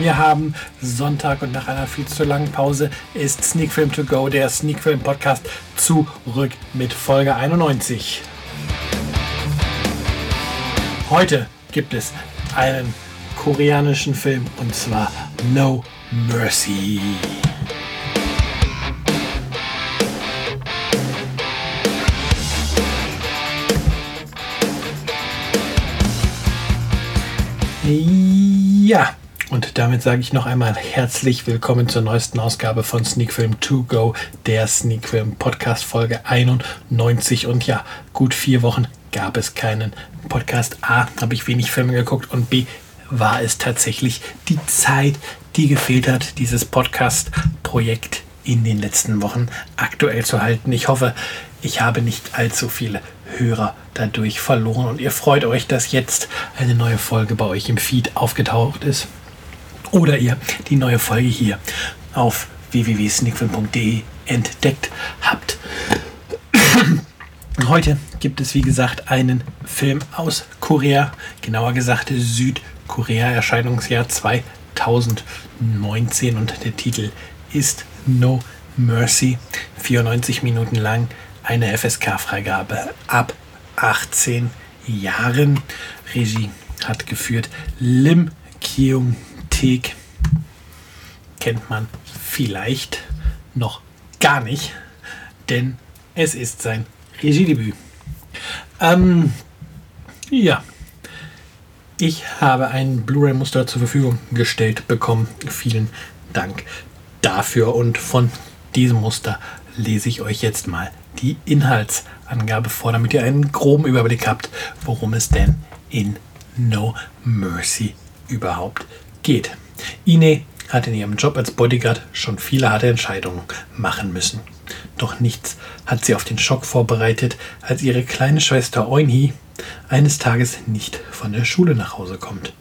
Wir haben Sonntag und nach einer viel zu langen Pause ist Sneak Film To Go, der Sneak Film Podcast, zurück mit Folge 91. Heute gibt es einen koreanischen Film und zwar No Mercy. Ja, und damit sage ich noch einmal herzlich willkommen zur neuesten Ausgabe von Sneak Film To Go, der Sneak Film Podcast Folge 91. Und ja, gut vier Wochen gab es keinen Podcast. A, habe ich wenig Filme geguckt und B, war es tatsächlich die Zeit, die gefehlt hat, dieses Podcast-Projekt in den letzten Wochen aktuell zu halten. Ich hoffe, ich habe nicht allzu viele Hörer dadurch verloren und ihr freut euch, dass jetzt eine neue Folge bei euch im Feed aufgetaucht ist oder ihr die neue Folge hier auf www.sneakfilm.de entdeckt habt. Heute gibt es wie gesagt einen Film aus Korea, genauer gesagt Südkorea, Erscheinungsjahr 2019 und der Titel ist No Mercy, 94 Minuten lang, eine FSK-Freigabe ab 18 Jahren. Regie hat geführt Lim Kyung Teek. Kennt man vielleicht noch gar nicht, denn es ist sein Regiedebüt. Ähm, ja, ich habe ein Blu-ray-Muster zur Verfügung gestellt bekommen. Vielen Dank dafür und von diesem Muster lese ich euch jetzt mal die Inhaltsangabe vor, damit ihr einen groben Überblick habt, worum es denn in No Mercy überhaupt geht. Ine hat in ihrem Job als Bodyguard schon viele harte Entscheidungen machen müssen. Doch nichts hat sie auf den Schock vorbereitet, als ihre kleine Schwester Eunhi eines Tages nicht von der Schule nach Hause kommt.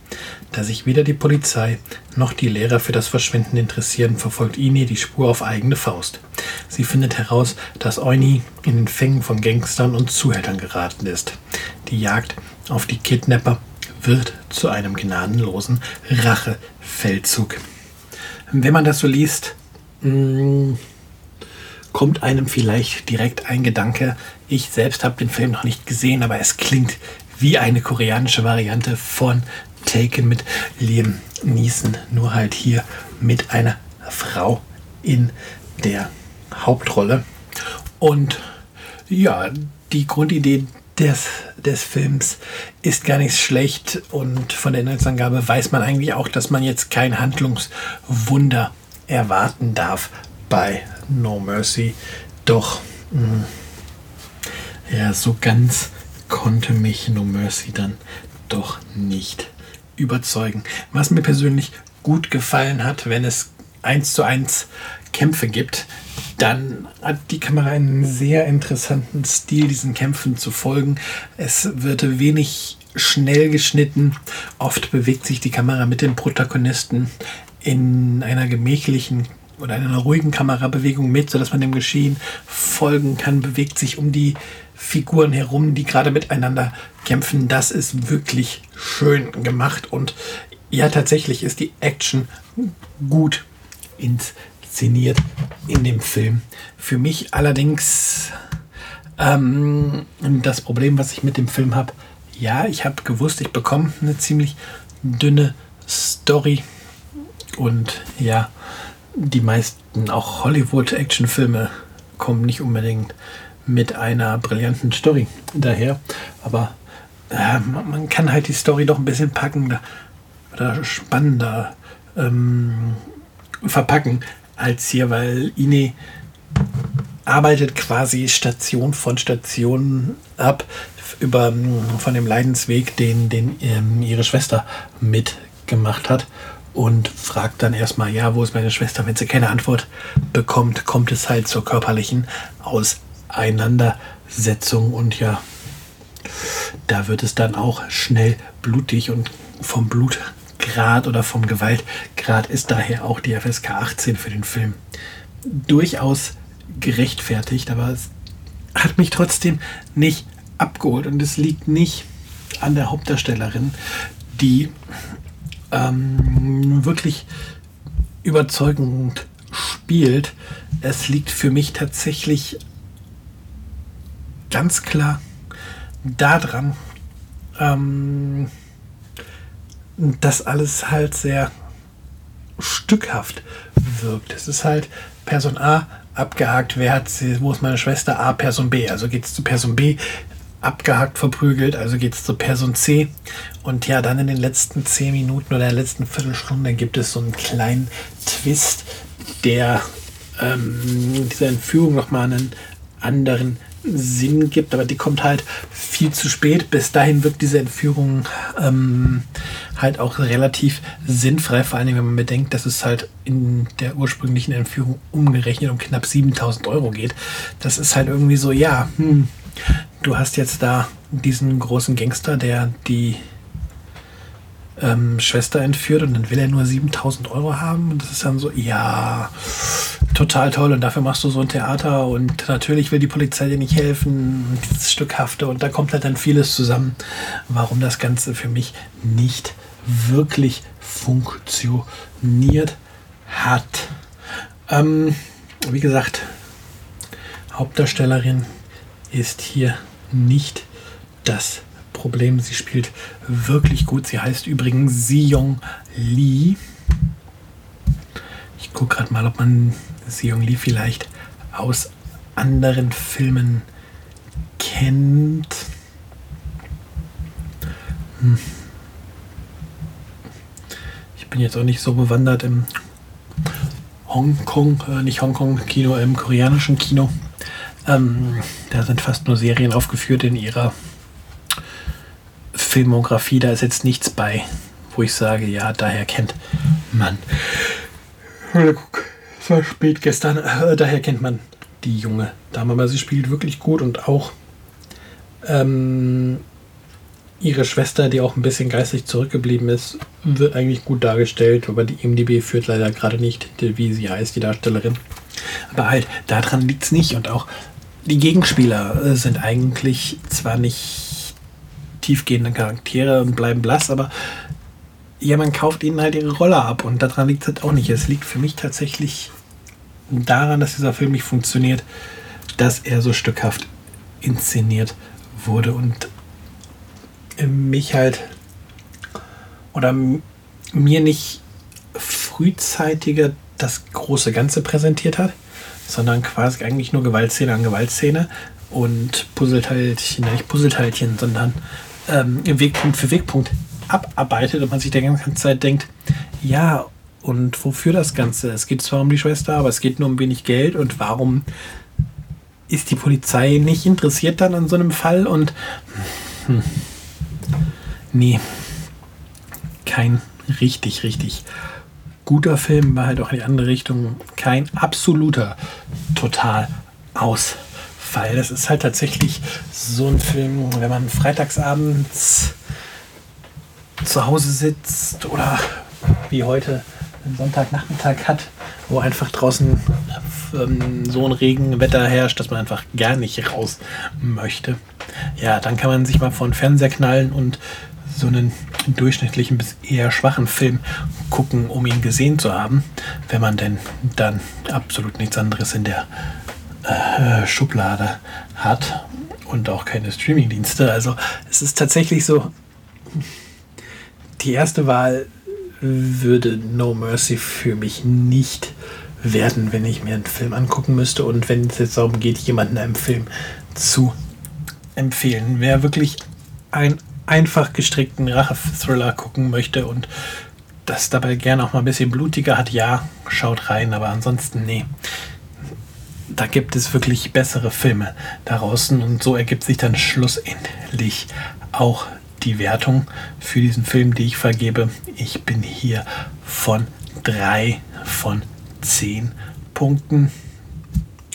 Da sich weder die Polizei noch die Lehrer für das Verschwinden interessieren, verfolgt Ini die Spur auf eigene Faust. Sie findet heraus, dass Euni in den Fängen von Gangstern und Zuhältern geraten ist. Die Jagd auf die Kidnapper wird zu einem gnadenlosen Rachefeldzug. Wenn man das so liest, mm, kommt einem vielleicht direkt ein Gedanke. Ich selbst habe den Film noch nicht gesehen, aber es klingt wie eine koreanische Variante von Taken mit Liam Neeson, nur halt hier mit einer Frau in der Hauptrolle. Und ja, die Grundidee des, des Films ist gar nicht schlecht und von der Inhaltsangabe weiß man eigentlich auch, dass man jetzt kein Handlungswunder erwarten darf bei No Mercy. Doch, mh, hm, ja, so ganz konnte mich No Mercy dann doch nicht überzeugen. Was mir persönlich gut gefallen hat, wenn es eins zu eins Kämpfe gibt, dann hat die Kamera einen sehr interessanten Stil, diesen Kämpfen zu folgen. Es wird wenig schnell geschnitten. Oft bewegt sich die Kamera mit dem Protagonisten in einer gemächlichen oder einer ruhigen Kamerabewegung mit, sodass man dem Geschehen folgen kann, bewegt sich um die Figuren herum, die gerade miteinander kämpfen. Das ist wirklich schön gemacht und ja, tatsächlich ist die Action gut inszeniert in dem Film. Für mich allerdings ähm, das Problem, was ich mit dem Film habe, ja, ich habe gewusst, ich bekomme eine ziemlich dünne Story und ja, die meisten auch Hollywood-Actionfilme kommen nicht unbedingt mit einer brillanten Story daher. Aber äh, man kann halt die Story doch ein bisschen packender oder spannender ähm, verpacken als hier, weil Ine arbeitet quasi Station von Station ab über von dem Leidensweg, den, den ähm, ihre Schwester mitgemacht hat und fragt dann erstmal, ja, wo ist meine Schwester? Wenn sie keine Antwort bekommt, kommt es halt zur körperlichen Aus Auseinandersetzung und ja, da wird es dann auch schnell blutig und vom Blutgrad oder vom Gewaltgrad ist daher auch die FSK 18 für den Film durchaus gerechtfertigt, aber es hat mich trotzdem nicht abgeholt und es liegt nicht an der Hauptdarstellerin, die ähm, wirklich überzeugend spielt. Es liegt für mich tatsächlich ganz klar daran, ähm, dass alles halt sehr stückhaft wirkt. Es ist halt Person A abgehakt, wer hat sie, wo ist meine Schwester? A, Person B. Also geht es zu Person B, abgehakt, verprügelt, also geht es zu Person C. Und ja, dann in den letzten zehn Minuten oder der letzten Viertelstunde gibt es so einen kleinen Twist, der ähm, dieser Entführung nochmal einen anderen Sinn gibt, aber die kommt halt viel zu spät. Bis dahin wirkt diese Entführung ähm, halt auch relativ sinnfrei, vor allem wenn man bedenkt, dass es halt in der ursprünglichen Entführung umgerechnet um knapp 7000 Euro geht. Das ist halt irgendwie so, ja, hm, du hast jetzt da diesen großen Gangster, der die ähm, Schwester entführt und dann will er nur 7000 Euro haben. Und das ist dann so, ja, total toll. Und dafür machst du so ein Theater und natürlich will die Polizei dir nicht helfen. Dieses Stückhafte und da kommt halt dann vieles zusammen, warum das Ganze für mich nicht wirklich funktioniert hat. Ähm, wie gesagt, Hauptdarstellerin ist hier nicht das Problem. Sie spielt wirklich gut. Sie heißt übrigens Seong Lee. Ich gucke gerade mal, ob man Seong Lee vielleicht aus anderen Filmen kennt. Hm. Bin jetzt auch nicht so bewandert im Hongkong, äh, nicht Hongkong-Kino, im koreanischen Kino. Ähm, da sind fast nur Serien aufgeführt in ihrer Filmografie, da ist jetzt nichts bei, wo ich sage, ja, daher kennt man. Es war spät gestern, äh, daher kennt man die junge Dame, aber sie spielt wirklich gut und auch ähm, ihre Schwester, die auch ein bisschen geistig zurückgeblieben ist, wird eigentlich gut dargestellt, aber die MDB führt leider gerade nicht, wie sie heißt, die Darstellerin. Aber halt, daran liegt es nicht und auch die Gegenspieler äh, sind eigentlich zwar nicht tiefgehenden Charaktere und bleiben blass, aber ja, man kauft ihnen halt ihre Rolle ab und daran liegt es halt auch nicht. Es liegt für mich tatsächlich daran, dass dieser Film nicht funktioniert, dass er so stückhaft inszeniert wurde und mich halt oder mir nicht frühzeitiger das große Ganze präsentiert hat, sondern quasi eigentlich nur Gewaltszene an Gewaltszene und Puzzleteilchen, nicht Puzzleteilchen, sondern ähm, Wegpunkt für Wegpunkt abarbeitet und man sich die ganze Zeit denkt, ja, und wofür das Ganze? Es geht zwar um die Schwester, aber es geht nur um wenig Geld und warum ist die Polizei nicht interessiert dann an so einem Fall und hm, nee, kein richtig, richtig guter Film, war halt auch in die andere Richtung. Kein absoluter total aus weil das ist halt tatsächlich so ein Film, wenn man freitagsabends zu Hause sitzt oder wie heute einen Sonntagnachmittag hat, wo einfach draußen ähm, so ein Regenwetter herrscht, dass man einfach gar nicht raus möchte. Ja, dann kann man sich mal vor den Fernseher knallen und so einen durchschnittlichen bis eher schwachen Film gucken, um ihn gesehen zu haben, wenn man denn dann absolut nichts anderes in der äh, Schublade hat und auch keine Streamingdienste. Also es ist tatsächlich so, die erste Wahl würde No Mercy für mich nicht werden, wenn ich mir einen Film angucken müsste und wenn es jetzt darum geht, jemanden einem Film zu empfehlen. Wer wirklich einen einfach gestrickten Rache-Thriller gucken möchte und das dabei gerne auch mal ein bisschen blutiger hat, ja, schaut rein, aber ansonsten nee da gibt es wirklich bessere Filme daraus. Und so ergibt sich dann schlussendlich auch die Wertung für diesen Film, die ich vergebe. Ich bin hier von drei von zehn Punkten.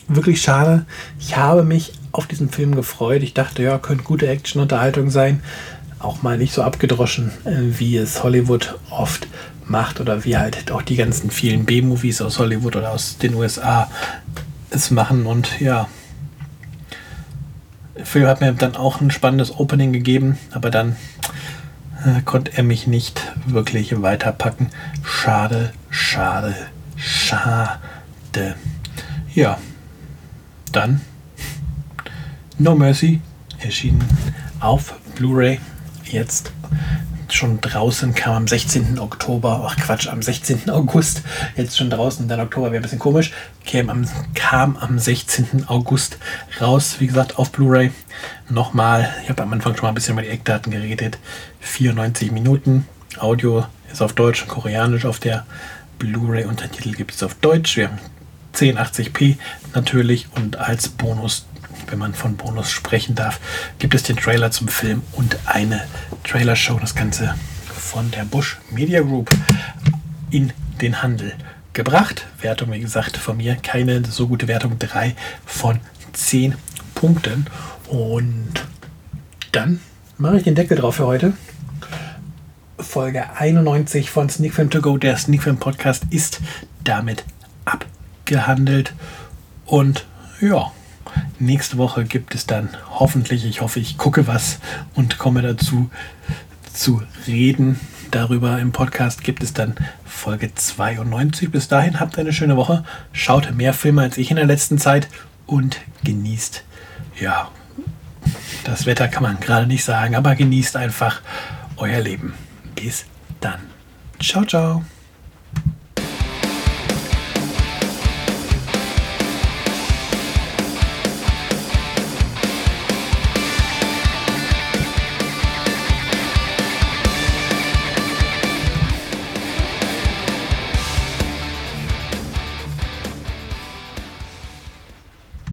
Wirklich schade. Ich habe mich auf diesen Film gefreut. Ich dachte, ja, könnte gute Action-Unterhaltung sein. Auch mal nicht so abgedroschen, äh, wie es Hollywood oft macht oder wie halt auch die ganzen vielen B-Movies aus Hollywood oder aus den USA es machen. Und ja, der Film hat mir dann auch ein spannendes Opening gegeben, aber dann äh, konnte er mich nicht wirklich weiterpacken. Schade, schade, schade. Ja, dann No Mercy erschienen auf Blu-ray jetzt schon draußen, kam am 16. Oktober, ach Quatsch, am 16. August, jetzt schon draußen, dann Oktober wäre ein bisschen komisch, kam am, kam am 16. August raus, wie gesagt, auf Blu-ray. Nochmal, ich habe am Anfang schon mal ein bisschen über die Eckdaten geredet, 94 Minuten, Audio ist auf Deutsch und Koreanisch auf der Blu-ray, Untertitel gibt es auf Deutsch, wir haben 1080p natürlich und als Bonus wenn man von Bonus sprechen darf, gibt es den Trailer zum Film und eine Trailer-Show. Das Ganze von der Bush Media Group in den Handel gebracht. Wertung, wie gesagt, von mir keine so gute Wertung. 3 von 10 Punkten. Und dann mache ich den Deckel drauf für heute. Folge 91 von Sneak Film To Go, der Sneak Film Podcast, ist damit abgehandelt. Und ja, Nächste Woche gibt es dann hoffentlich, ich hoffe, ich gucke was und komme dazu zu reden. Darüber im Podcast gibt es dann Folge 92. Bis dahin habt eine schöne Woche. Schaut mehr Filme als ich in der letzten Zeit und genießt, ja, das Wetter kann man gerade nicht sagen, aber genießt einfach euer Leben. Bis dann. Ciao, ciao.